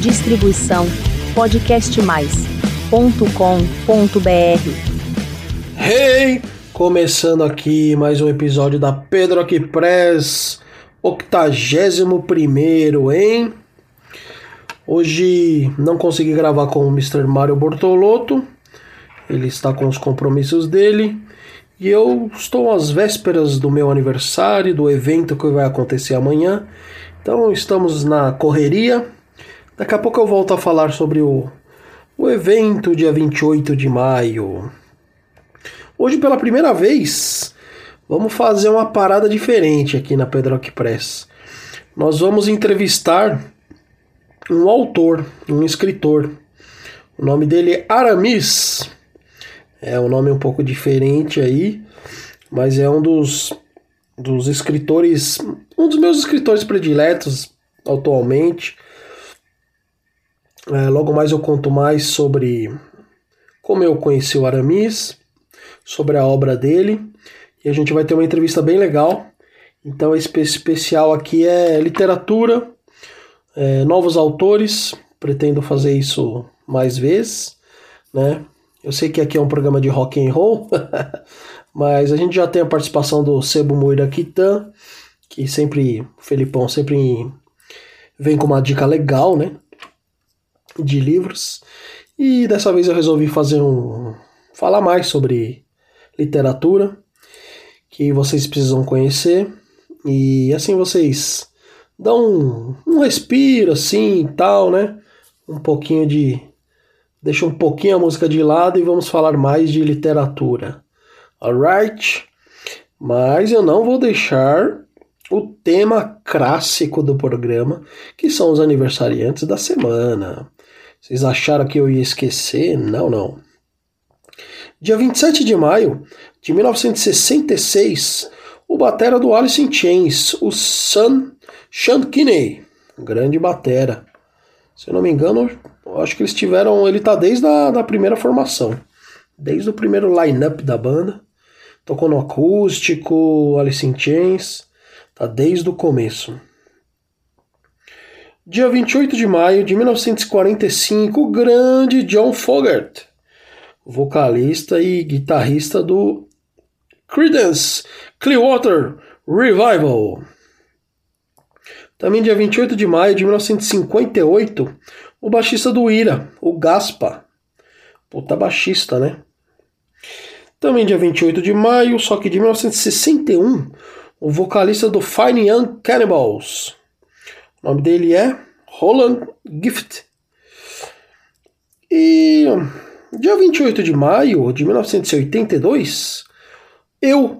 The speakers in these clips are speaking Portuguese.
Distribuição podcastmais.com.br. Hey! Começando aqui mais um episódio da Pedro Aqui Press, 81, hein? Hoje não consegui gravar com o Mr. Mario Bortolotto, ele está com os compromissos dele. E eu estou às vésperas do meu aniversário, do evento que vai acontecer amanhã. Então estamos na correria. Daqui a pouco eu volto a falar sobre o, o evento dia 28 de maio. Hoje, pela primeira vez, vamos fazer uma parada diferente aqui na Pedrock Press. Nós vamos entrevistar um autor, um escritor. O nome dele é Aramis. É um nome um pouco diferente aí, mas é um dos, dos escritores, um dos meus escritores prediletos atualmente. É, logo mais eu conto mais sobre como eu conheci o Aramis, sobre a obra dele, e a gente vai ter uma entrevista bem legal. Então, esse especial aqui é literatura, é, novos autores. Pretendo fazer isso mais vezes, né? Eu sei que aqui é um programa de rock and roll, mas a gente já tem a participação do Sebo Moira Kitan, que sempre, o Felipão sempre vem com uma dica legal, né? de livros. E dessa vez eu resolvi fazer um falar mais sobre literatura que vocês precisam conhecer e assim vocês dão um, um respiro assim, tal, né? Um pouquinho de deixa um pouquinho a música de lado e vamos falar mais de literatura. Alright? Mas eu não vou deixar o tema clássico do programa, que são os aniversariantes da semana. Vocês acharam que eu ia esquecer? Não, não. Dia 27 de maio de 1966, o batera do Alice in Chains, o Sam Sean Kinney, grande batera. Se eu não me engano, acho que eles tiveram, ele tá desde a da primeira formação, desde o primeiro line-up da banda. Tocou no acústico, Alice in Chains, tá desde o começo. Dia 28 de maio de 1945, o grande John Fogerty, vocalista e guitarrista do Creedence Clearwater Revival. Também dia 28 de maio de 1958, o baixista do Ira, o Gaspa. Puta baixista, né? Também dia 28 de maio, só que de 1961, o vocalista do Fine Young Cannibals. O nome dele é Roland Gift. E dia 28 de maio de 1982, eu,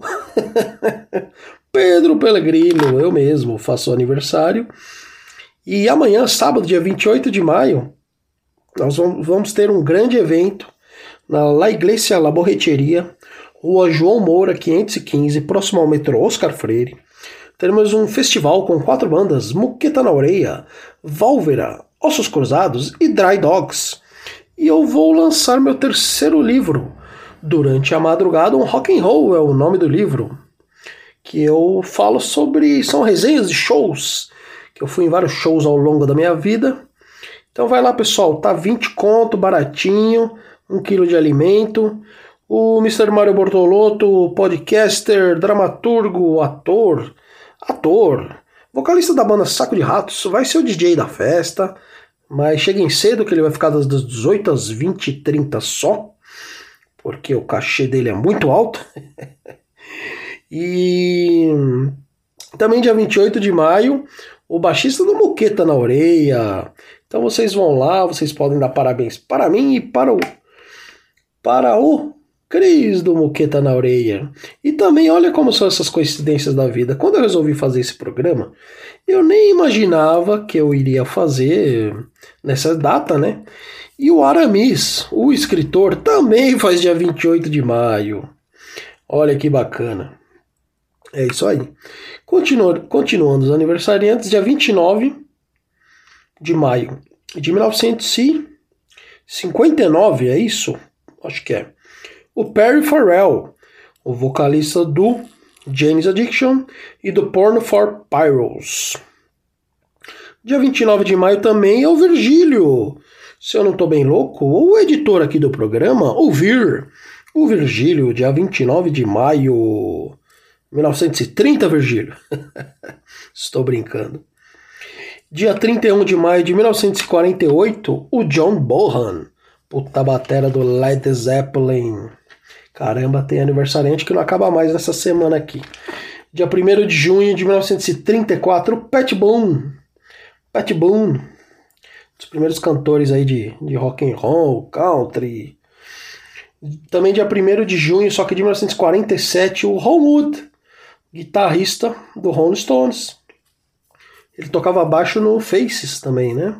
Pedro Pellegrino, eu mesmo, faço aniversário. E amanhã, sábado, dia 28 de maio, nós vamos ter um grande evento na La Iglesia La Borreteria, Rua João Moura, 515, próximo ao metrô Oscar Freire teremos um festival com quatro bandas: Muqueta na Orelha, Válvera, Ossos Cruzados e Dry Dogs. E eu vou lançar meu terceiro livro. Durante a madrugada, um rock and roll é o nome do livro. Que eu falo sobre. são resenhas de shows. Que eu fui em vários shows ao longo da minha vida. Então vai lá, pessoal, tá 20 conto, baratinho, um quilo de alimento. O Mr. Mario Bortolotto, podcaster, dramaturgo, ator, ator, vocalista da banda Saco de Ratos, vai ser o DJ da festa, mas cheguem cedo que ele vai ficar das 18 às 20 e 30 só, porque o cachê dele é muito alto. e também dia 28 de maio, o baixista do Moqueta na Orelha. Então vocês vão lá, vocês podem dar parabéns para mim e para o para o Cris do Moqueta na orelha. E também olha como são essas coincidências da vida. Quando eu resolvi fazer esse programa, eu nem imaginava que eu iria fazer nessa data, né? E o Aramis, o escritor, também faz dia 28 de maio. Olha que bacana. É isso aí. Continua, continuando os aniversariantes, dia 29 de maio de 1959, é isso? Acho que é o Perry Farrell, o vocalista do James Addiction e do Porno for Pyros. Dia 29 de maio também é o Virgílio. Se eu não estou bem louco, o editor aqui do programa, o Vir, o Virgílio, dia 29 de maio, 1930, Virgílio. Estou brincando. Dia 31 de maio de 1948, o John Bohan, puta batera do Led Zeppelin. Caramba, tem aniversariante que não acaba mais nessa semana aqui. Dia 1 de junho de 1934, Pat Boone Pat Boone, um dos primeiros cantores aí de, de rock and roll, country. Também dia 1 de junho, só que de 1947, o Ron guitarrista do Rolling Stones. Ele tocava baixo no Faces também, né?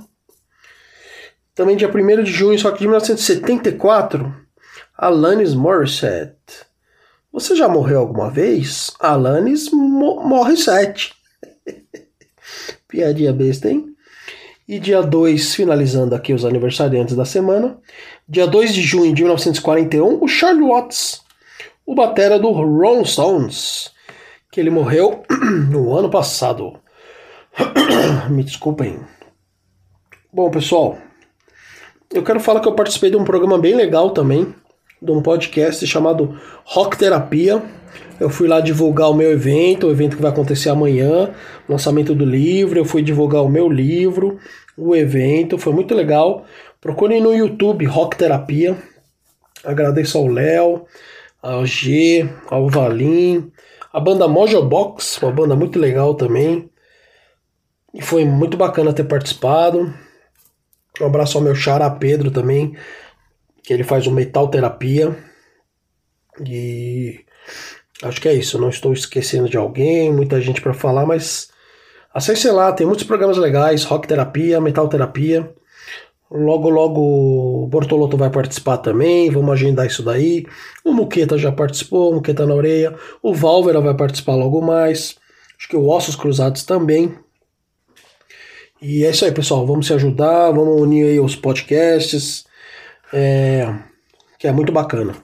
Também dia 1 de junho, só que de 1974, Alanis Morissette. Você já morreu alguma vez? Alanis Mo Morissette. Piadinha besta, hein? E dia 2, finalizando aqui os aniversariantes da semana. Dia 2 de junho de 1941, o Charlie Watts, o batera do Rolling Stones, que ele morreu no ano passado. Me desculpem. Bom, pessoal, eu quero falar que eu participei de um programa bem legal também, de um podcast chamado Rock Terapia eu fui lá divulgar o meu evento, o evento que vai acontecer amanhã, lançamento do livro. Eu fui divulgar o meu livro, o evento, foi muito legal. Procurem no YouTube Rock Terapia. Agradeço ao Léo, ao G, ao Valim, a banda Mojo Box, uma banda muito legal também. E foi muito bacana ter participado. Um abraço ao meu xará Pedro também, que ele faz o Metal Terapia. E Acho que é isso. Não estou esquecendo de alguém, muita gente para falar, mas acesse lá, tem muitos programas legais, rock terapia, metal terapia. Logo, logo o Bortoloto vai participar também, vamos agendar isso daí. O Muqueta já participou, o Muqueta na orelha. O Valvera vai participar logo mais. Acho que o Ossos Cruzados também. E é isso aí, pessoal. Vamos se ajudar, vamos unir aí os podcasts, é, que é muito bacana.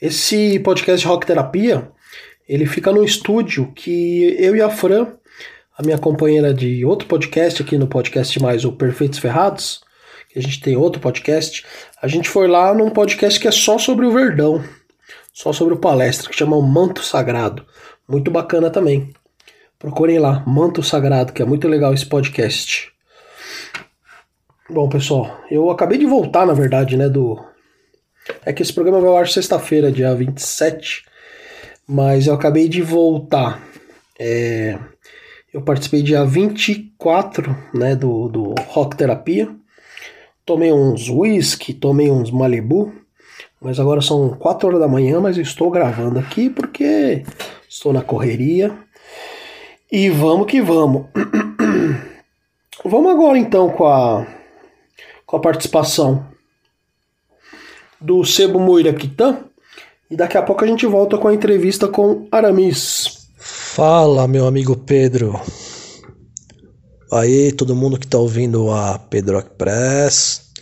Esse podcast Rock Terapia, ele fica no estúdio que eu e a Fran, a minha companheira de outro podcast aqui no podcast mais o Perfeitos Ferrados, que a gente tem outro podcast, a gente foi lá num podcast que é só sobre o Verdão, só sobre o palestra, que chama o Manto Sagrado. Muito bacana também. Procurem lá, Manto Sagrado, que é muito legal esse podcast. Bom, pessoal, eu acabei de voltar, na verdade, né, do é que esse programa vai ao ar sexta-feira, dia 27, mas eu acabei de voltar. É, eu participei dia 24 né, do, do Rock Terapia. Tomei uns whisky, tomei uns Malibu, mas agora são 4 horas da manhã, mas eu estou gravando aqui porque estou na correria. E vamos que vamos. vamos agora então com a, com a participação do Sebo Moiraquitã. E daqui a pouco a gente volta com a entrevista com Aramis. Fala, meu amigo Pedro. Aí, todo mundo que tá ouvindo a Pedro Press,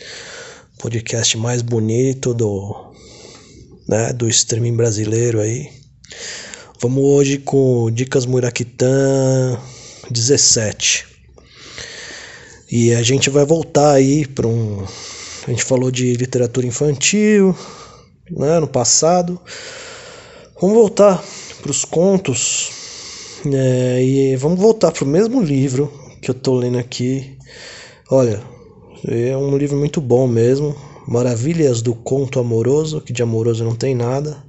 podcast mais bonito do, né, do streaming brasileiro aí. Vamos hoje com Dicas Muraquitã 17. E a gente vai voltar aí para um a gente falou de literatura infantil né, no passado. Vamos voltar para os contos é, e vamos voltar para o mesmo livro que eu estou lendo aqui. Olha, é um livro muito bom mesmo. Maravilhas do Conto Amoroso, que de amoroso não tem nada.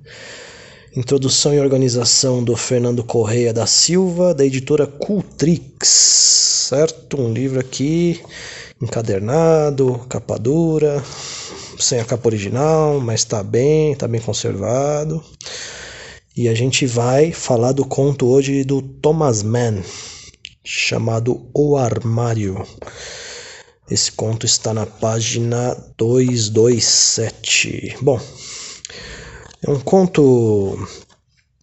Introdução e organização do Fernando Correia da Silva, da editora Cultrix, certo? Um livro aqui encadernado, capa dura, sem a capa original, mas está bem, está bem conservado. E a gente vai falar do conto hoje do Thomas Mann, chamado O Armário. Esse conto está na página 227. Bom, é um conto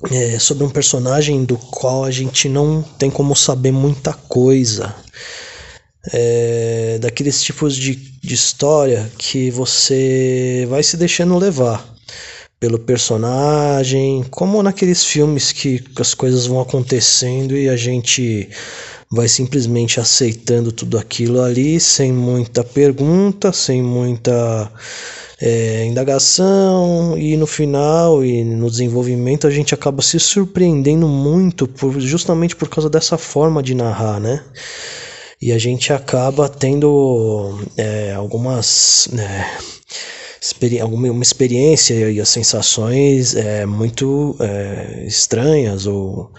é, sobre um personagem do qual a gente não tem como saber muita coisa. É, daqueles tipos de, de história que você vai se deixando levar pelo personagem, como naqueles filmes que as coisas vão acontecendo e a gente vai simplesmente aceitando tudo aquilo ali, sem muita pergunta, sem muita é, indagação, e no final e no desenvolvimento a gente acaba se surpreendendo muito, por, justamente por causa dessa forma de narrar, né? E a gente acaba tendo é, algumas. É, uma experiência e as sensações é, muito é, estranhas ou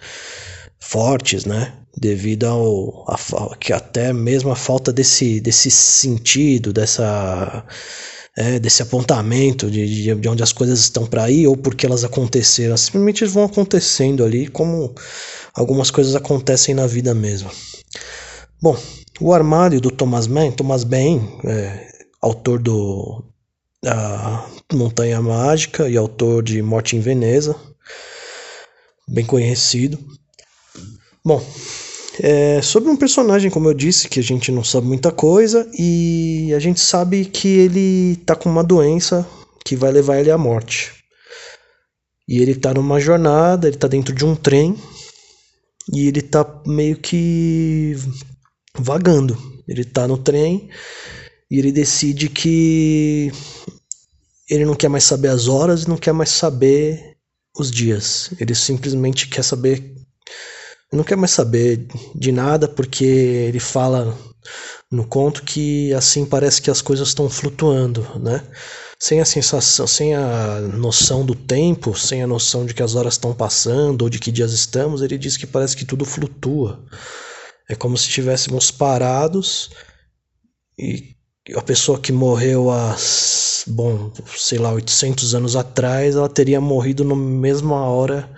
fortes, né? Devido ao a, que até mesmo a falta desse, desse sentido, dessa é, desse apontamento de, de onde as coisas estão para ir ou porque elas aconteceram, simplesmente vão acontecendo ali, como algumas coisas acontecem na vida mesmo. Bom, o armário do Thomas Mann, Thomas Bain, é, autor do a Montanha Mágica e autor de Morte em Veneza, bem conhecido. Bom, é sobre um personagem, como eu disse, que a gente não sabe muita coisa e a gente sabe que ele tá com uma doença que vai levar ele à morte. E ele tá numa jornada, ele tá dentro de um trem e ele tá meio que vagando. Ele tá no trem e ele decide que ele não quer mais saber as horas, não quer mais saber os dias. Ele simplesmente quer saber não quer mais saber de nada porque ele fala no conto que assim parece que as coisas estão flutuando, né? Sem a sensação, sem a noção do tempo, sem a noção de que as horas estão passando ou de que dias estamos, ele diz que parece que tudo flutua. É como se estivéssemos parados e a pessoa que morreu há, bom, sei lá, 800 anos atrás, ela teria morrido na mesma hora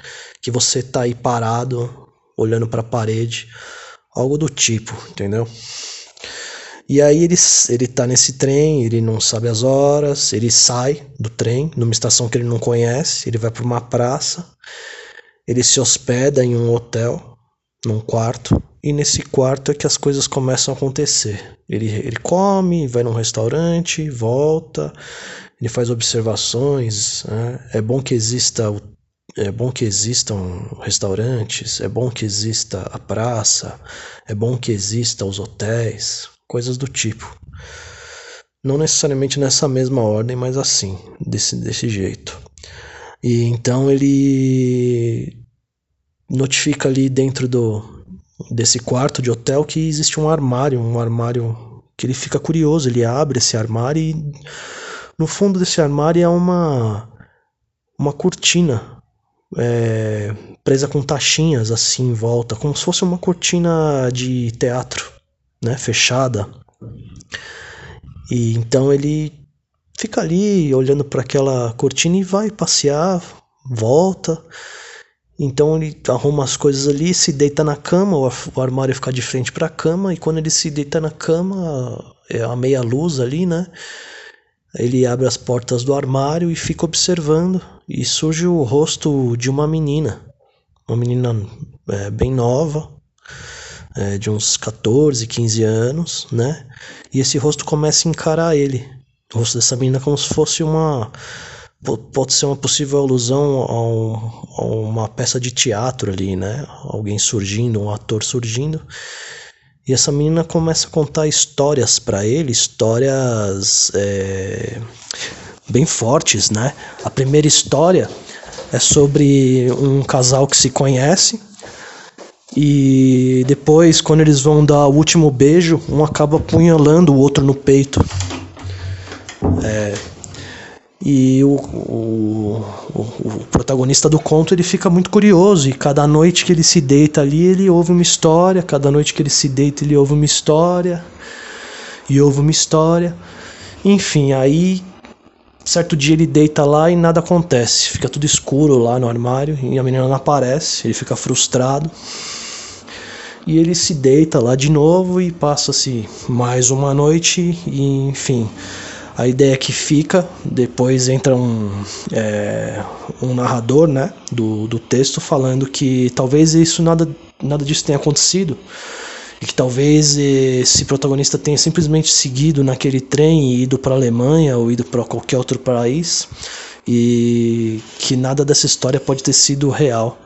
que você tá aí parado, olhando para a parede, algo do tipo, entendeu? E aí ele, ele tá nesse trem, ele não sabe as horas, ele sai do trem, numa estação que ele não conhece, ele vai para uma praça, ele se hospeda em um hotel, num quarto, e nesse quarto é que as coisas começam a acontecer. Ele, ele come, vai num restaurante, volta, ele faz observações. Né? É bom que exista o é bom que existam restaurantes, é bom que exista a praça, é bom que exista os hotéis, coisas do tipo. Não necessariamente nessa mesma ordem, mas assim, desse, desse jeito. E então ele notifica ali dentro do, desse quarto de hotel que existe um armário, um armário que ele fica curioso, ele abre esse armário e no fundo desse armário é uma uma cortina é, presa com taxinhas assim em volta, como se fosse uma cortina de teatro, né, fechada. E então ele fica ali olhando para aquela cortina e vai passear, volta. Então ele arruma as coisas ali, se deita na cama, o armário fica de frente para a cama, e quando ele se deita na cama, é a meia luz ali, né? Ele abre as portas do armário e fica observando, e surge o rosto de uma menina, uma menina é, bem nova, é, de uns 14, 15 anos, né? E esse rosto começa a encarar ele. O rosto dessa menina como se fosse uma pode ser uma possível alusão a, um, a, uma peça de teatro ali, né? Alguém surgindo, um ator surgindo. E essa menina começa a contar histórias para ele, histórias é, bem fortes, né? A primeira história é sobre um casal que se conhece e depois, quando eles vão dar o último beijo, um acaba apunhalando o outro no peito. E o, o, o, o, protagonista do conto ele fica muito curioso e cada noite que ele se deita ali ele ouve uma história, cada noite que ele se deita ele ouve uma história e ouve uma história. Enfim, aí certo dia ele deita lá e nada acontece, fica tudo escuro lá no armário e a menina não aparece, ele fica frustrado. E ele se deita lá de novo e passa-se mais uma noite e enfim a ideia que fica, depois entra um, é, um narrador né, do, do texto falando que talvez isso nada, nada disso tenha acontecido e que talvez esse protagonista tenha simplesmente seguido naquele trem e ido para a Alemanha ou ido para qualquer outro país e que nada dessa história pode ter sido real.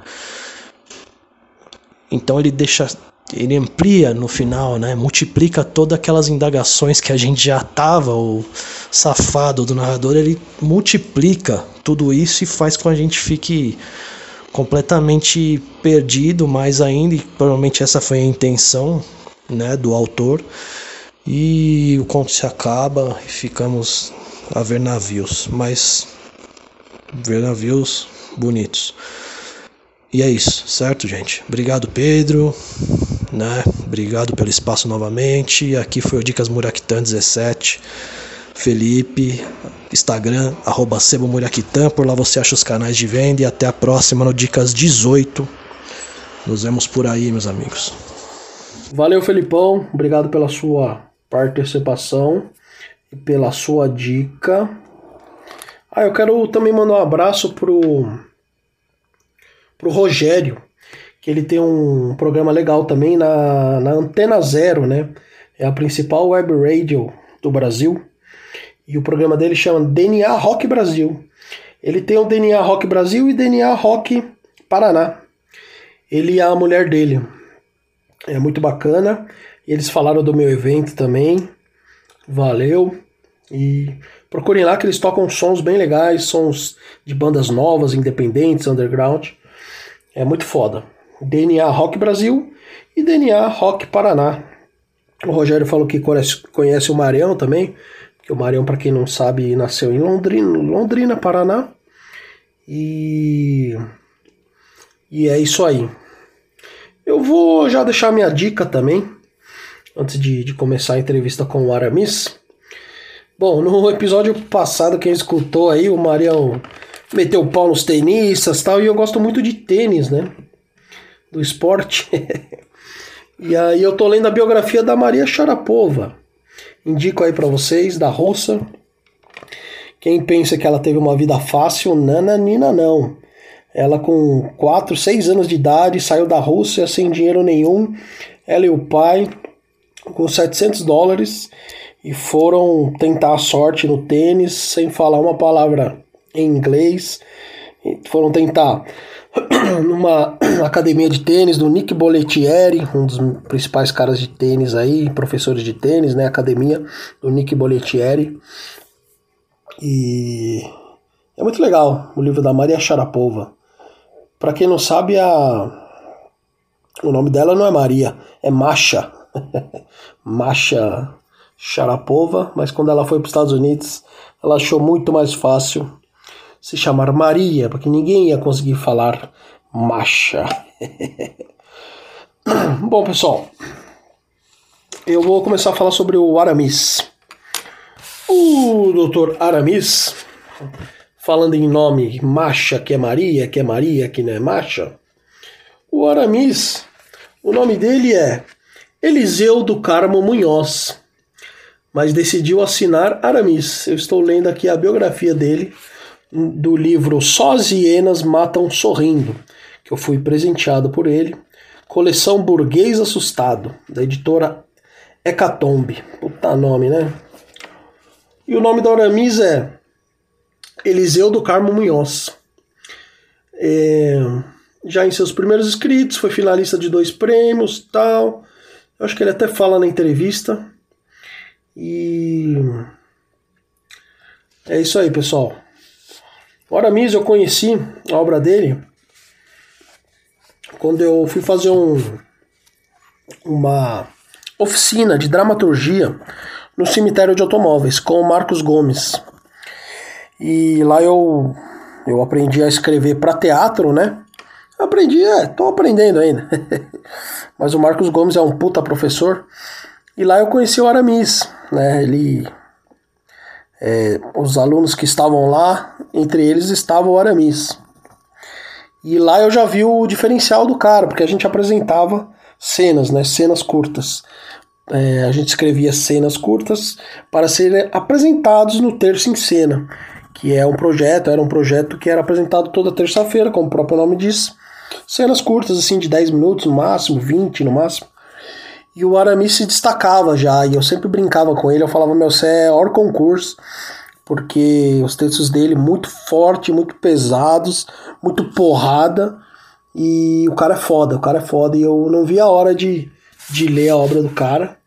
Então ele deixa ele amplia no final, né? Multiplica todas aquelas indagações que a gente já tava, o safado do narrador, ele multiplica tudo isso e faz com que a gente fique completamente perdido mais ainda, e provavelmente essa foi a intenção, né, do autor. E o conto se acaba e ficamos a ver navios, mas ver navios bonitos. E é isso, certo, gente? Obrigado, Pedro né? Obrigado pelo espaço novamente. Aqui foi o Dicas Muraquitã 17. Felipe, Instagram, arroba Por lá você acha os canais de venda. E até a próxima no Dicas 18. Nos vemos por aí, meus amigos. Valeu, Felipão. Obrigado pela sua participação e pela sua dica. Ah, eu quero também mandar um abraço pro, pro Rogério que ele tem um programa legal também na, na Antena Zero, né? É a principal web radio do Brasil. E o programa dele chama DNA Rock Brasil. Ele tem o DNA Rock Brasil e DNA Rock Paraná. Ele e a mulher dele. É muito bacana. Eles falaram do meu evento também. Valeu. E procurem lá que eles tocam sons bem legais, sons de bandas novas, independentes, underground. É muito foda. DNA Rock Brasil e DNA Rock Paraná. O Rogério falou que conhece, o Marião também, que o Marião, para quem não sabe, nasceu em Londrina, Londrina, Paraná. E e é isso aí. Eu vou já deixar minha dica também, antes de, de começar a entrevista com o Aramis. Bom, no episódio passado, quem escutou aí, o Marião meteu o pau nos tenistas tal, e eu gosto muito de tênis, né? Do esporte. e aí eu tô lendo a biografia da Maria Sharapova. Indico aí para vocês, da russa. Quem pensa que ela teve uma vida fácil, nananina não. Ela com 4, 6 anos de idade saiu da Rússia sem dinheiro nenhum. Ela e o pai com 700 dólares e foram tentar a sorte no tênis sem falar uma palavra em inglês. Foram tentar numa academia de tênis do Nick Bollettieri, um dos principais caras de tênis aí, professores de tênis, né? Academia do Nick Bollettieri. E é muito legal o livro da Maria Sharapova. Para quem não sabe, a o nome dela não é Maria, é Masha. Masha Sharapova, mas quando ela foi para os Estados Unidos, ela achou muito mais fácil se chamar Maria, porque ninguém ia conseguir falar Macha. Bom, pessoal, eu vou começar a falar sobre o Aramis. O doutor Aramis, falando em nome Macha, que é Maria, que é Maria, que não é Macha, o Aramis, o nome dele é Eliseu do Carmo Munhoz, mas decidiu assinar Aramis. Eu estou lendo aqui a biografia dele do livro Só as hienas matam sorrindo, que eu fui presenteado por ele. Coleção Burguês Assustado, da editora Hecatombe. Puta nome, né? E o nome da Aramis é Eliseu do Carmo Munhoz. É, já em seus primeiros escritos, foi finalista de dois prêmios tal. Eu acho que ele até fala na entrevista. E é isso aí, pessoal. Aramis eu conheci a obra dele quando eu fui fazer um, uma oficina de dramaturgia no cemitério de automóveis com o Marcos Gomes. E lá eu, eu aprendi a escrever para teatro, né? Aprendi, é, tô aprendendo ainda. Mas o Marcos Gomes é um puta professor. E lá eu conheci o Aramis, né? Ele é, os alunos que estavam lá, entre eles estava o Aramis. E lá eu já vi o diferencial do cara, porque a gente apresentava cenas, né, cenas curtas. É, a gente escrevia cenas curtas para serem apresentados no Terço em Cena, que é um projeto, era um projeto que era apresentado toda terça-feira, como o próprio nome diz. Cenas curtas, assim, de 10 minutos no máximo, 20 no máximo. E o Aramis se destacava já, e eu sempre brincava com ele, eu falava, meu, você é hors concurso, porque os textos dele muito forte, muito pesados, muito porrada, e o cara é foda, o cara é foda, e eu não vi a hora de, de ler a obra do cara.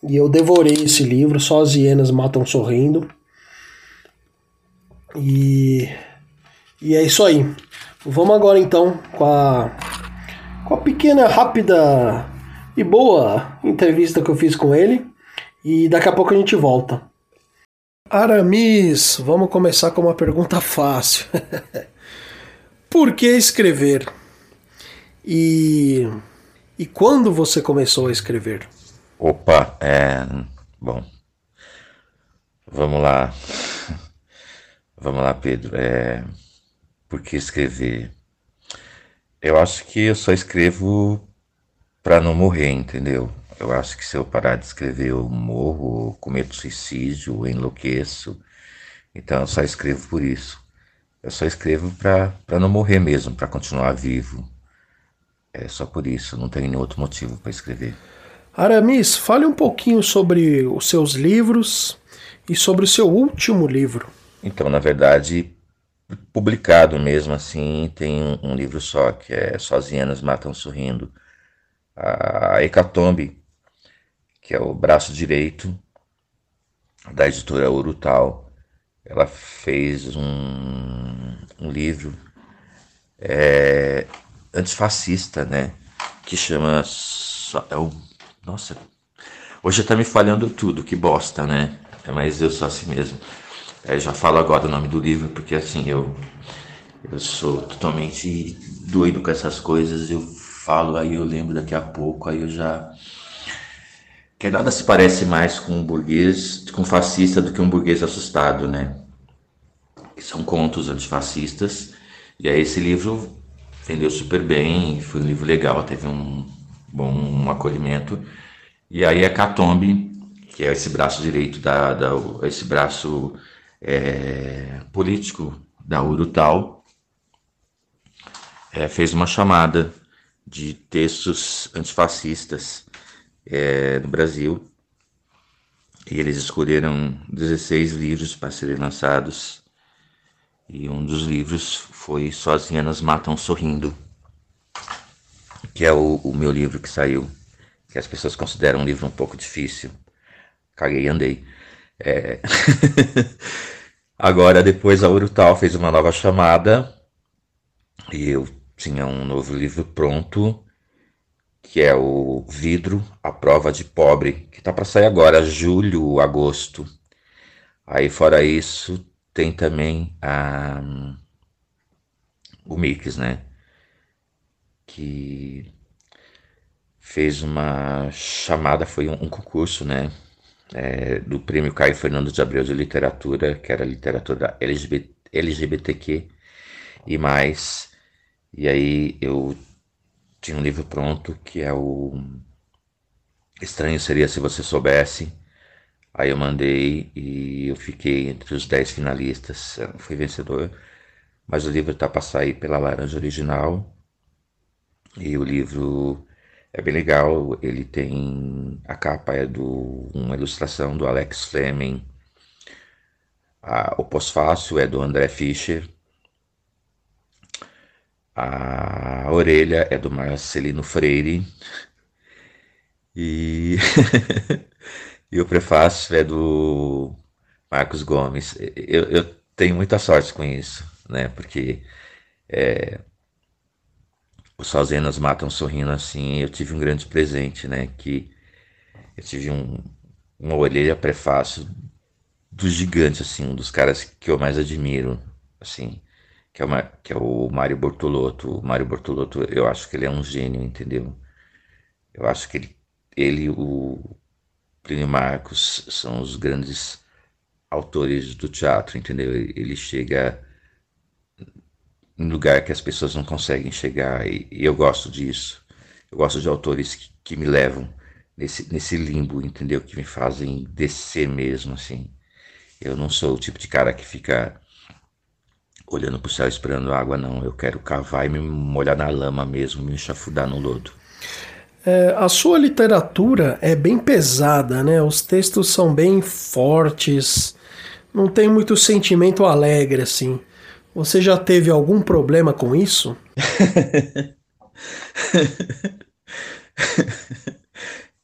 E eu devorei esse livro, Só as Hienas Matam Sorrindo. E, e é isso aí. Vamos agora então com a, com a pequena, rápida e boa entrevista que eu fiz com ele. E daqui a pouco a gente volta. Aramis, vamos começar com uma pergunta fácil. Por que escrever? E, e quando você começou a escrever? Opa, é. Bom. Vamos lá. Vamos lá, Pedro. É, por que escrever? Eu acho que eu só escrevo para não morrer, entendeu? Eu acho que se eu parar de escrever, eu morro, cometo suicídio, enlouqueço. Então eu só escrevo por isso. Eu só escrevo para não morrer mesmo, para continuar vivo. É só por isso, não tem nenhum outro motivo para escrever. Aramis, fale um pouquinho sobre os seus livros e sobre o seu último livro. Então, na verdade, publicado mesmo assim, tem um, livro só, que é Sozinhas Matam Sorrindo. A Hecatombe, que é o braço direito da editora Urutal. Ela fez um, um livro é, antifascista, né? Que chama. É o, nossa, hoje tá me falhando tudo, que bosta, né? É, mas eu sou assim mesmo. É, já falo agora o nome do livro, porque assim, eu, eu sou totalmente doido com essas coisas. Eu falo, aí eu lembro daqui a pouco, aí eu já que nada se parece mais com um burguês, com um fascista do que um burguês assustado, né? São contos antifascistas. E aí esse livro vendeu super bem, foi um livro legal, teve um bom um acolhimento. E aí a Catombe, que é esse braço direito da, da esse braço é, político da Urutal, é, fez uma chamada de textos antifascistas é, no Brasil. E eles escolheram 16 livros para serem lançados. E um dos livros foi Sozinhas Matam Sorrindo, que é o, o, meu livro que saiu, que as pessoas consideram um livro um pouco difícil. Caguei e andei. É... Agora, depois a Urutal fez uma nova chamada e eu tinha um novo livro pronto que é o Vidro, a prova de pobre, que tá para sair agora, julho, agosto. Aí fora isso, tem também a o Mix, né? Que fez uma chamada, foi um, um concurso, né? É, do prêmio Caio Fernando de Abreu de Literatura, que era literatura LGBT, LGBTQ e mais. E aí eu tinha um livro pronto que é o Estranho Seria Se Você Soubesse. Aí eu mandei e eu fiquei entre os 10 finalistas, fui vencedor. Mas o livro está para sair pela Laranja Original. E o livro é bem legal. Ele tem. A capa é do uma ilustração do Alex Fleming. A, o pós-fácil é do André Fischer. A orelha é do Marcelino Freire. E, e o prefácio é do Marcos Gomes. Eu, eu, tenho muita sorte com isso, né? Porque é, os Sozenas Matam Sorrindo assim. Eu tive um grande presente, né? Que eu tive um, uma orelha prefácio do gigante, assim, um dos caras que eu mais admiro, assim que é, uma, que é o Mário Bortolotto. O Mário Bortolotto, eu acho que ele é um gênio, entendeu? Eu acho que ele, ele o Plínio Marcos são os grandes autores do teatro, entendeu? Ele chega em lugar que as pessoas não conseguem chegar e, e eu gosto disso. Eu gosto de autores que, que me levam nesse, nesse limbo, entendeu? Que me fazem descer mesmo, assim. Eu não sou o tipo de cara que fica olhando para o céu esperando água, não. Eu quero cavar e me molhar na lama mesmo, me enxafudar no lodo. É, a sua literatura é bem pesada, né? Os textos são bem fortes, não tem muito sentimento alegre assim. Você já teve algum problema com isso?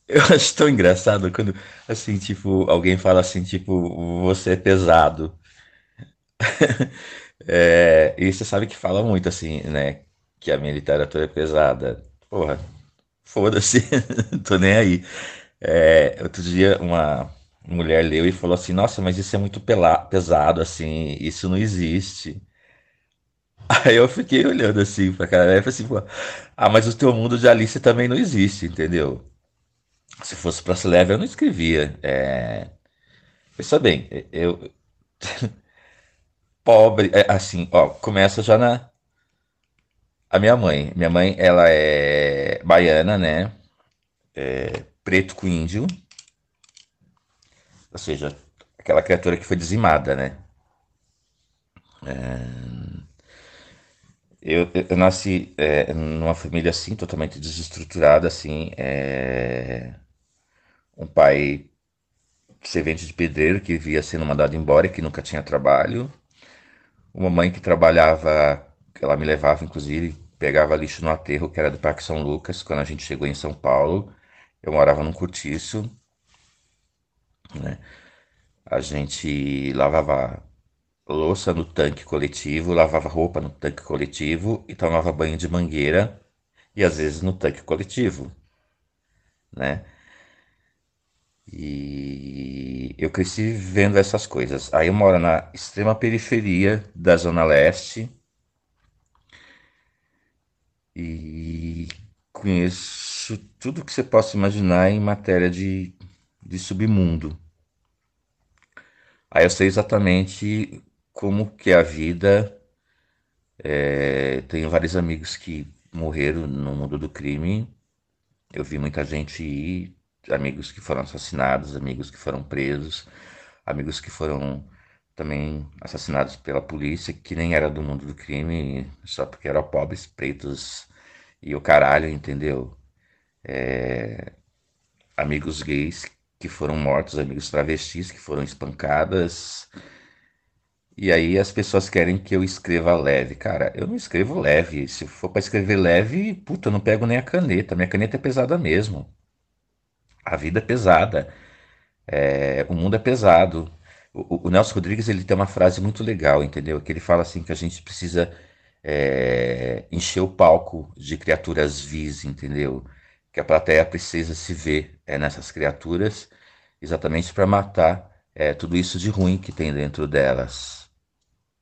Eu acho tão engraçado quando, assim, tipo, alguém fala assim, tipo, você é pesado. É, e você sabe que fala muito, assim, né? Que a minha literatura é pesada. Porra, foda-se, tô nem aí. É, outro dia uma mulher leu e falou assim, nossa, mas isso é muito pesado, assim, isso não existe. Aí eu fiquei olhando assim pra cara e falei assim, pô, ah, mas o teu mundo de Alice também não existe, entendeu? Se fosse pra ser leve, eu não escrevia. É... Pensa bem, eu, pobre, é, assim, ó, começa já na a minha mãe. Minha mãe, ela é baiana, né? Preto com índio, ou seja, aquela criatura que foi dizimada, né? Eu, eu, eu nasci é, numa família assim, totalmente desestruturada, assim, é, um pai servente de pedreiro que via sendo mandado embora que nunca tinha trabalho, uma mãe que trabalhava, ela me levava, inclusive, pegava lixo no aterro, que era do Parque São Lucas, quando a gente chegou em São Paulo. Eu morava num cortiço, né? A gente lavava louça no tanque coletivo, lavava roupa no tanque coletivo e tomava banho de mangueira e às vezes no tanque coletivo, né? E eu cresci vendo essas coisas. Aí eu moro na extrema periferia da Zona Leste e conheço tudo que você possa imaginar em matéria de, de submundo. Aí eu sei exatamente como que é a vida. É, tenho vários amigos que morreram no mundo do crime. Eu vi muita gente ir, amigos que foram assassinados, amigos que foram presos, amigos que foram também assassinados pela polícia, que nem era do mundo do crime, só porque eram pobres, pretos e o caralho, entendeu? É, amigos gays que foram mortos, amigos travestis que foram espancadas. E aí as pessoas querem que eu escreva leve. Cara, eu não escrevo leve. Se for para escrever leve, puta, eu não pego nem a caneta. Minha caneta é pesada mesmo. A vida é pesada. É, o mundo é pesado. O, o Nelson Rodrigues ele tem uma frase muito legal, entendeu? Que ele fala assim que a gente precisa é, encher o palco de criaturas vis, entendeu? Que a plateia precisa se ver é, nessas criaturas, exatamente para matar é, tudo isso de ruim que tem dentro delas.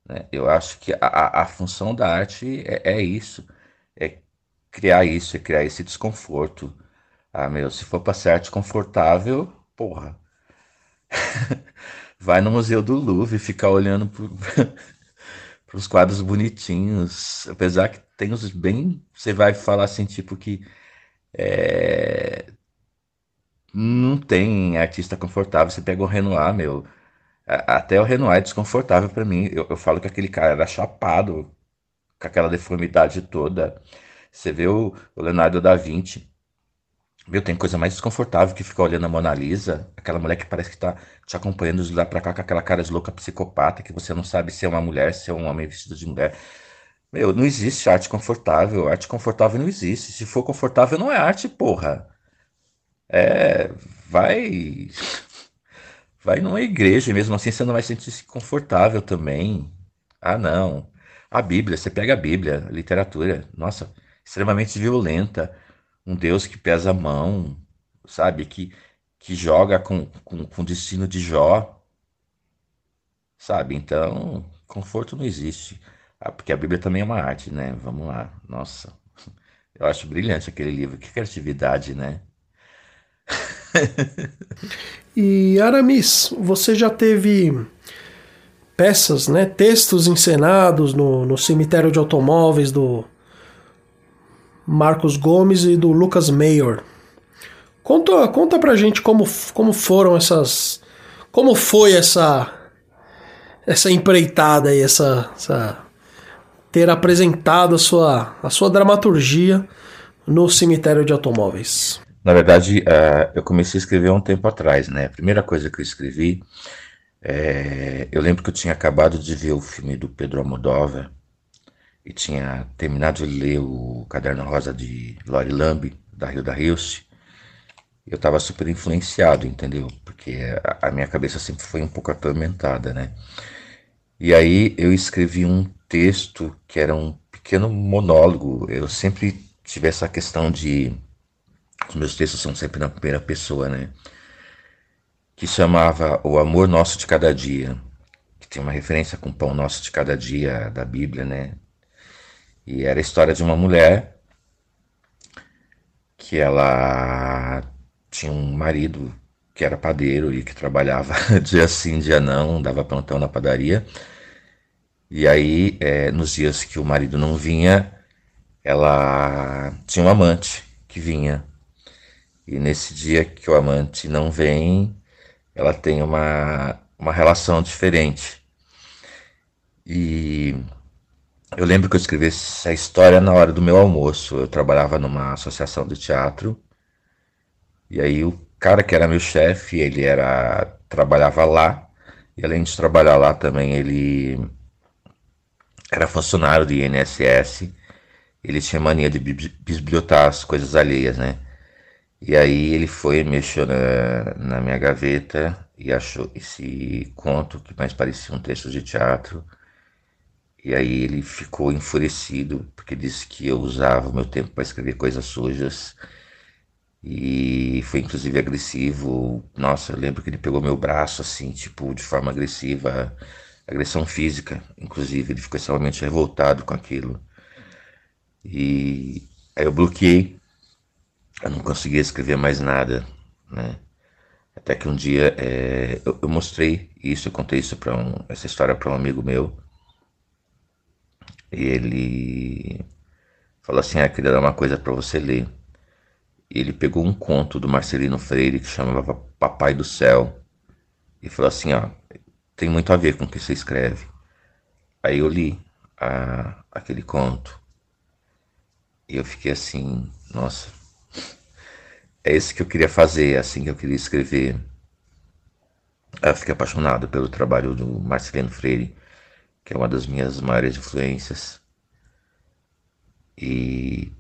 né? Eu acho que a, a- função da arte é, é isso, é criar isso, é criar esse desconforto. Ah, meu, se for para ser arte confortável, porra, vai no Museu do Louvre ficar olhando para os quadros bonitinhos, apesar que tem os bem, você vai falar assim, tipo que é, não tem artista confortável. Você pega o Renoir, meu, até o Renoir é desconfortável para mim. Eu, eu falo que aquele cara era chapado, com aquela deformidade toda. Você vê o, o Leonardo da Vinci. Meu, tem coisa mais desconfortável que ficar olhando a Mona Lisa, aquela mulher que parece que tá te acompanhando de lá pra cá com aquela cara de louca psicopata, que você não sabe se é uma mulher, se é um homem vestido de mulher. Meu, não existe arte confortável. Arte confortável não existe. Se for confortável, não é arte, porra. É, vai, vai numa igreja, e mesmo assim você não vai sentir-se confortável também. Ah, não. A Bíblia, você pega a Bíblia, a literatura, nossa, extremamente violenta. Um Deus que pesa a mão, sabe? Que, que joga com, com, com o destino de Jó, sabe? Então, conforto não existe. Ah, porque a Bíblia também é uma arte, né? Vamos lá. Nossa, eu acho brilhante aquele livro. Que criatividade, né? E Aramis, você já teve peças, né, textos encenados no, no cemitério de automóveis do Marcos Gomes e do Lucas Mayor. Conta, conta pra gente como, como foram essas. Como foi essa. Essa empreitada aí, essa, essa ter apresentado a sua, a sua dramaturgia no cemitério de automóveis. Na verdade, ah, eu comecei a escrever um tempo atrás, né? A primeira coisa que eu escrevi, é, eu lembro que eu tinha acabado de ver o filme do Pedro Almodóvar e tinha terminado de ler o Caderno Rosa de Lori Lambe, da Hilda Hilst, eu estava super influenciado, entendeu? Porque a, minha cabeça sempre foi um pouco atormentada, né? E aí eu escrevi um texto que era um pequeno monólogo. Eu sempre tive essa questão de. Os meus textos são sempre na primeira pessoa, né? Que chamava O Amor Nosso de Cada Dia, que tem uma referência com o Pão Nosso de Cada Dia da Bíblia, né? E era a história de uma mulher que ela tinha um marido que era padeiro e que trabalhava dia sim, dia não, dava plantão na padaria. E aí, é, nos dias que o marido não vinha, ela tinha um amante que vinha. E nesse dia que o amante não vem, ela tem uma, uma relação diferente. E eu lembro que eu escrevi essa história na hora do meu almoço. Eu trabalhava numa associação de teatro. E aí o cara que era meu chefe, ele era trabalhava lá. E além de trabalhar lá também, ele era funcionário do INSS. Ele tinha mania de bisbilhotar as coisas alheias, né? E aí ele foi, mexeu na, na minha gaveta e achou esse conto que mais parecia um texto de teatro e aí ele ficou enfurecido, porque disse que eu usava o meu tempo para escrever coisas sujas. E foi inclusive agressivo. Nossa, eu lembro que ele pegou meu braço assim, tipo, de forma agressiva, agressão física, inclusive. Ele ficou extremamente revoltado com aquilo. E aí eu bloqueei. Eu não conseguia escrever mais nada, né? Até que um dia é, eu, eu, mostrei isso, eu contei isso para um, essa história para um amigo meu ele falou assim: Ah, queria dar uma coisa para você ler. E ele pegou um conto do Marcelino Freire que chamava Papai do Céu e falou assim: Ó, tem muito a ver com o que você escreve. Aí eu li a, aquele conto e eu fiquei assim: Nossa, é esse que eu queria fazer, é assim que eu queria escrever. Eu fiquei apaixonado pelo trabalho do Marcelino Freire que é uma das minhas maiores influências. E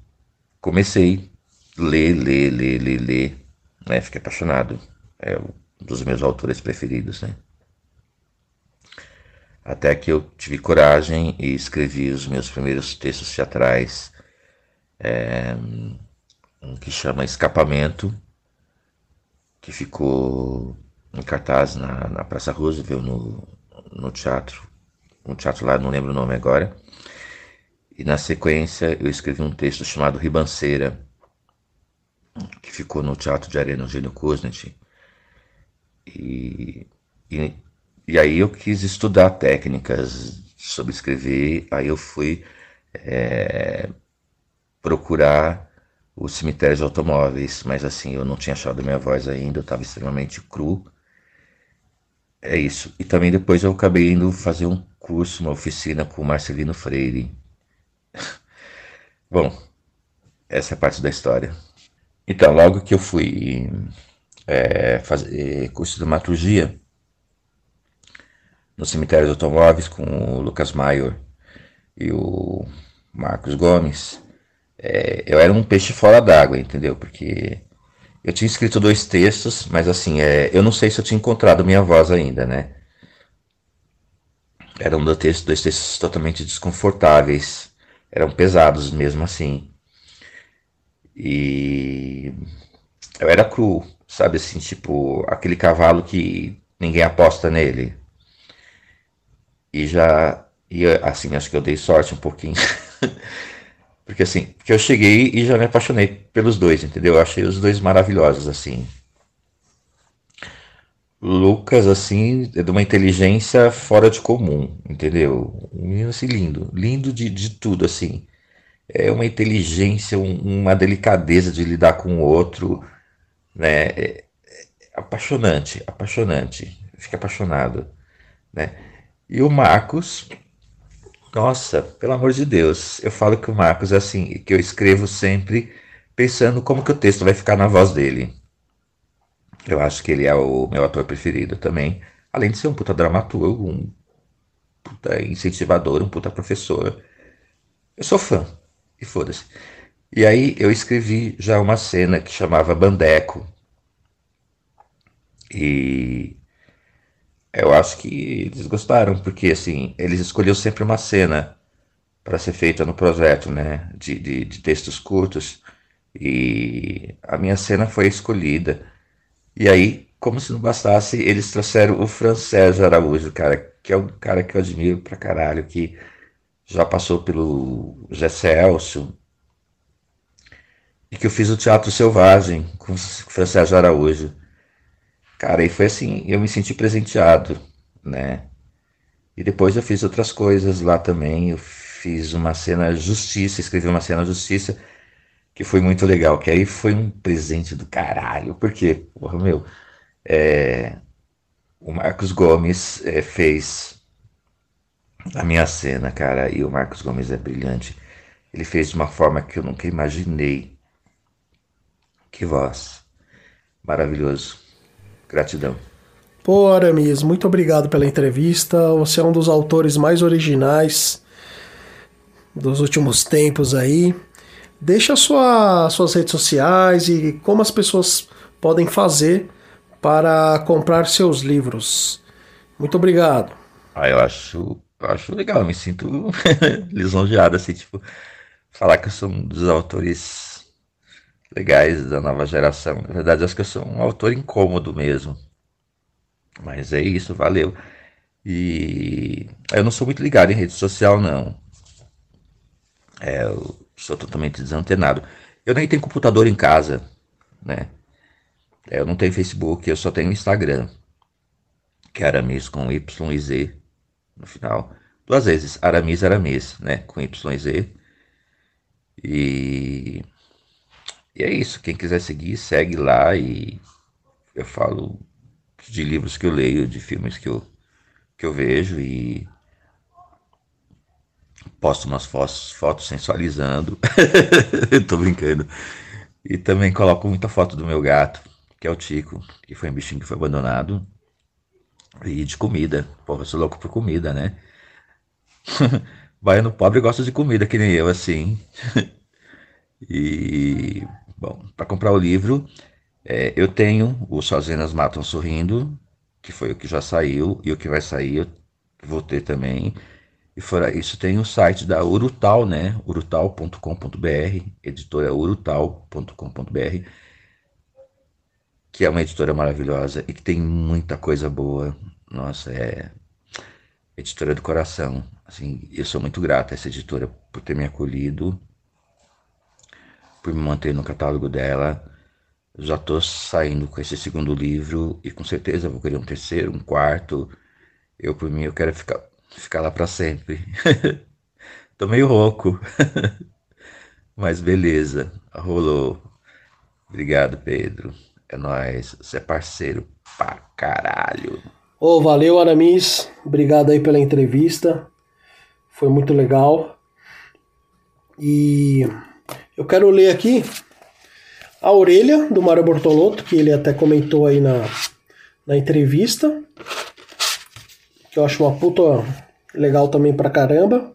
comecei a ler, ler, ler, ler, ler, né? Fiquei apaixonado. É um dos meus autores preferidos, né? Até que eu tive coragem e escrevi os meus primeiros textos teatrais, é, um que chama Escapamento, que ficou em cartaz na, na Praça Roosevelt, no, no teatro um teatro lá, não lembro o nome agora. E na sequência eu escrevi um texto chamado Ribanceira, que ficou no Teatro de Arena Eugênio Kuznet. E, e, e, aí eu quis estudar técnicas sobre escrever, aí eu fui é, procurar o cemitério de automóveis, mas assim, eu não tinha achado minha voz ainda, eu estava extremamente cru. É isso. E também depois eu acabei indo fazer um curso, uma oficina com o Marcelino Freire. Bom, essa é parte da história. Então, logo que eu fui é, fazer curso de dramaturgia no cemitério de automóveis com o Lucas Maior e o Marcos Gomes, é, eu era um peixe fora d'água, entendeu? Porque eu tinha escrito dois textos, mas assim, é, eu não sei se eu tinha encontrado minha voz ainda, né? Eram dois textos, dois textos totalmente desconfortáveis, eram pesados mesmo assim. E eu era cru, sabe assim, tipo aquele cavalo que ninguém aposta nele. E já, e assim, acho que eu dei sorte um pouquinho. Porque assim, porque eu cheguei e já me apaixonei pelos dois, entendeu? Eu achei os dois maravilhosos, assim. Lucas, assim, é de uma inteligência fora de comum, entendeu? Um menino assim lindo, lindo de, de tudo, assim. É uma inteligência, um, uma delicadeza de lidar com o outro, né? É, é apaixonante, apaixonante. Fica apaixonado, né? E o Marcos, nossa, pelo amor de Deus, eu falo que o Marcos é assim, que eu escrevo sempre pensando como que o texto vai ficar na voz dele. Eu acho que ele é o meu ator preferido também, além de ser um puta dramaturgo, um puta incentivador, um puta professor. Eu sou fã, e foda-se. E aí eu escrevi já uma cena que chamava Bandeco, E eu acho que eles gostaram, porque assim, eles escolheram sempre uma cena para ser feita no projeto, né? De, de, de, textos curtos. E a minha cena foi escolhida. E aí, como se não bastasse, eles trouxeram o Francés Araújo, cara, que é um cara que eu admiro pra caralho, que já passou pelo Gesselcio, e que eu fiz o Teatro Selvagem com o Francés Araújo. Cara, e foi assim, eu me senti presenteado, né? E depois eu fiz outras coisas lá também. Eu fiz uma cena Justiça, escrevi uma cena Justiça, que foi muito legal. Que aí foi um presente do caralho. Porque, porra, meu, é, o Marcos Gomes é, fez a minha cena, cara. E o Marcos Gomes é brilhante. Ele fez de uma forma que eu nunca imaginei. Que voz. Maravilhoso. Gratidão. Pô, Aramis, muito obrigado pela entrevista. Você é um dos autores mais originais dos últimos tempos aí. Deixa sua, suas redes sociais e como as pessoas podem fazer para comprar seus livros. Muito obrigado. Ah, eu acho, eu acho legal, eu me sinto lisonjeado, assim, tipo, falar que eu sou um dos autores legais da nova geração. Na verdade, acho que eu sou um autor incômodo mesmo. Mas é isso, valeu. E eu não sou muito ligado em rede social, não. É, eu sou totalmente desantenado. Eu nem tenho computador em casa, né? É, eu não tenho Facebook, eu só tenho Instagram. Que é Aramis com Y e Z no final. Duas vezes, Aramis, Aramis, né? Com Y e Z. E e é isso. Quem quiser seguir, segue lá e eu falo de livros que eu leio, de filmes que eu, que eu vejo e posto umas fotos, fotos sensualizando. Tô brincando. E também coloco muita foto do meu gato, que é o Tico, que foi um bichinho que foi abandonado. E de comida. Porra, eu sou louco por comida, né? Baiano pobre gosta de comida, que nem eu, assim. e Bom, para comprar o livro, é, eu tenho o Sozinhas Matam Sorrindo, que foi o que já saiu, e o que vai sair eu vou ter também. E fora isso, tem o site da Urutal, né? urutal.com.br, editora urutal.com.br, que é uma editora maravilhosa e que tem muita coisa boa. Nossa, é editora do coração. Assim, eu sou muito grato a essa editora por ter me acolhido por me manter no catálogo dela. Já estou saindo com esse segundo livro e com certeza vou querer um terceiro, um quarto. Eu, por mim, eu quero ficar, ficar lá para sempre. tô meio rouco. Mas beleza, rolou. Obrigado, Pedro. É nóis. Você é parceiro pra caralho. Ô, oh, valeu, Aramis. Obrigado aí pela entrevista. Foi muito legal. E eu quero ler aqui a orelha do Mário Bortolotto, que ele até comentou aí na, na entrevista. Que eu acho uma puta legal também pra caramba.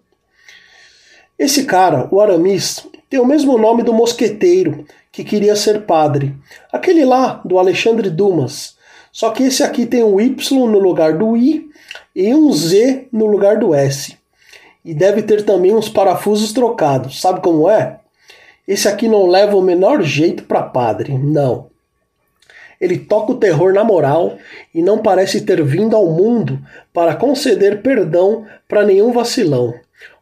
Esse cara, o Aramis, tem o mesmo nome do mosqueteiro que queria ser padre. Aquele lá, do Alexandre Dumas. Só que esse aqui tem um Y no lugar do I e um Z no lugar do S. E deve ter também uns parafusos trocados. Sabe como é? Esse aqui não leva o menor jeito para padre, não. Ele toca o terror na moral e não parece ter vindo ao mundo para conceder perdão para nenhum vacilão.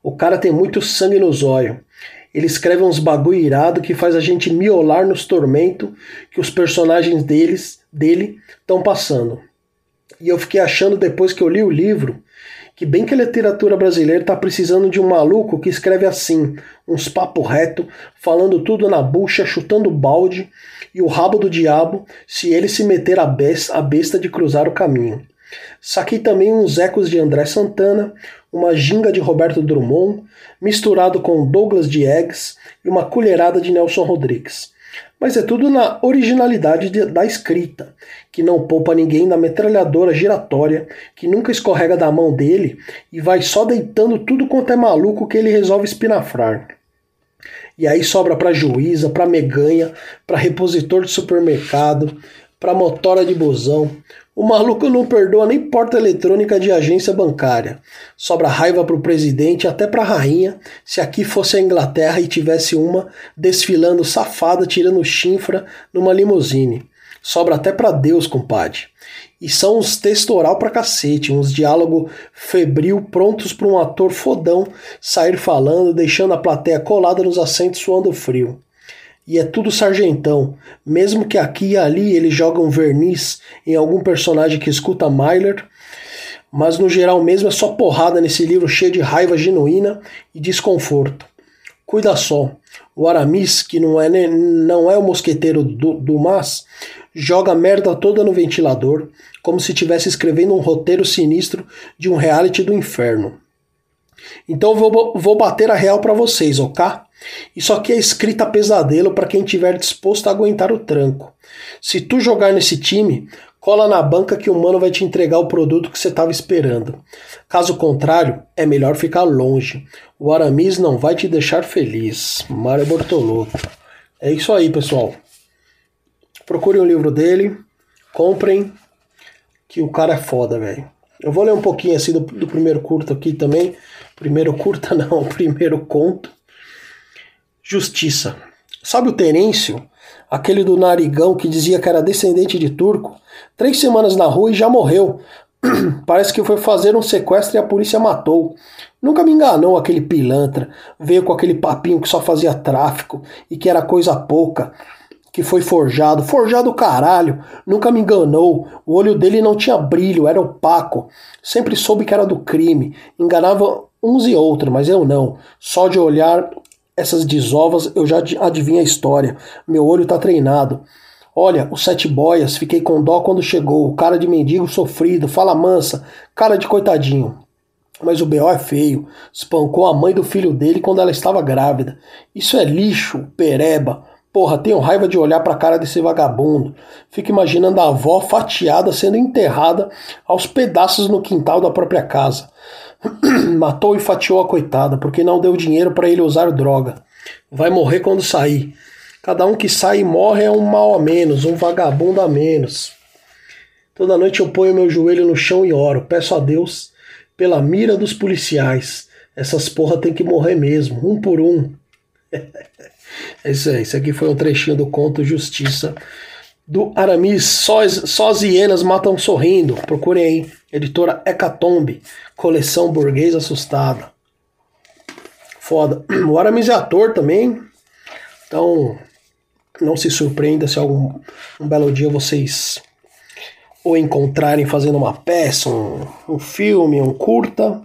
O cara tem muito sangue nos olhos. Ele escreve uns bagulho irado que faz a gente miolar nos tormentos que os personagens deles, dele estão passando. E eu fiquei achando depois que eu li o livro que bem que a literatura brasileira está precisando de um maluco que escreve assim, uns papo reto, falando tudo na bucha, chutando balde e o rabo do diabo se ele se meter a besta, a besta de cruzar o caminho. Saquei também uns ecos de André Santana, uma ginga de Roberto Drummond, misturado com Douglas Diegues e uma colherada de Nelson Rodrigues. Mas é tudo na originalidade de, da escrita, que não poupa ninguém da metralhadora giratória, que nunca escorrega da mão dele e vai só deitando tudo quanto é maluco que ele resolve espinafrar. E aí sobra para juíza, para meganha, para repositor de supermercado, pra motora de busão. O maluco não perdoa nem porta eletrônica de agência bancária. Sobra raiva pro presidente, até pra rainha, se aqui fosse a Inglaterra e tivesse uma desfilando safada, tirando chinfra numa limusine. Sobra até pra Deus, compadre. E são uns texto oral pra cacete, uns diálogo febril prontos pra um ator fodão sair falando, deixando a plateia colada nos assentos suando frio. E é tudo sargentão, mesmo que aqui e ali eles jogam verniz em algum personagem que escuta Myler, mas no geral mesmo é só porrada nesse livro cheio de raiva genuína e desconforto. Cuida só, o Aramis, que não é, não é o mosqueteiro do, do Mas, joga a merda toda no ventilador, como se estivesse escrevendo um roteiro sinistro de um reality do inferno. Então vou, vou bater a real para vocês, ok? Isso aqui é escrita pesadelo para quem tiver disposto a aguentar o tranco. Se tu jogar nesse time, cola na banca que o mano vai te entregar o produto que você estava esperando. Caso contrário, é melhor ficar longe. O Aramis não vai te deixar feliz. Mário Bortolotto. É isso aí, pessoal. Procurem o livro dele, comprem, que o cara é foda, velho. Eu vou ler um pouquinho assim do, do primeiro curto aqui também. Primeiro curta não, primeiro conto. Justiça. Sabe o Terêncio? Aquele do narigão que dizia que era descendente de turco? Três semanas na rua e já morreu. Parece que foi fazer um sequestro e a polícia matou. Nunca me enganou aquele pilantra. Veio com aquele papinho que só fazia tráfico e que era coisa pouca. Que foi forjado. Forjado caralho. Nunca me enganou. O olho dele não tinha brilho, era opaco. Sempre soube que era do crime. Enganava uns e outros, mas eu não. Só de olhar essas desovas eu já adivinho a história. Meu olho tá treinado. Olha, os sete boias, fiquei com dó quando chegou. Cara de mendigo sofrido, fala mansa, cara de coitadinho. Mas o B.O. é feio. Espancou a mãe do filho dele quando ela estava grávida. Isso é lixo, pereba. Porra, tenho raiva de olhar pra cara desse vagabundo. Fico imaginando a avó fatiada sendo enterrada aos pedaços no quintal da própria casa. Matou e fatiou a coitada, porque não deu dinheiro para ele usar droga. Vai morrer quando sair. Cada um que sai e morre é um mal a menos, um vagabundo a menos. Toda noite eu ponho meu joelho no chão e oro. Peço a Deus pela mira dos policiais. Essas porra tem que morrer mesmo, um por um. é isso aí. Isso aqui foi um trechinho do conto Justiça do Aramis. Só, só as hienas matam sorrindo. Procurem aí. Editora Hecatombe. Coleção Burguês Assustada. Foda. O Aramis é ator também. Então, não se surpreenda se algum um belo dia vocês o encontrarem fazendo uma peça, um, um filme, um curta.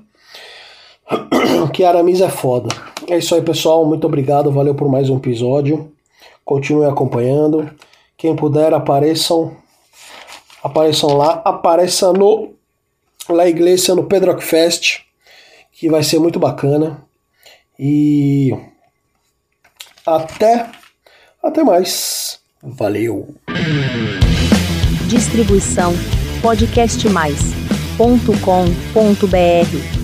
Que Aramis é foda. É isso aí, pessoal. Muito obrigado. Valeu por mais um episódio. Continue acompanhando. Quem puder, apareçam. Apareçam lá. Apareça no La Iglesia, no Pedro Fest, que vai ser muito bacana. E até até mais. Valeu. Distribuição podcastmais.com.br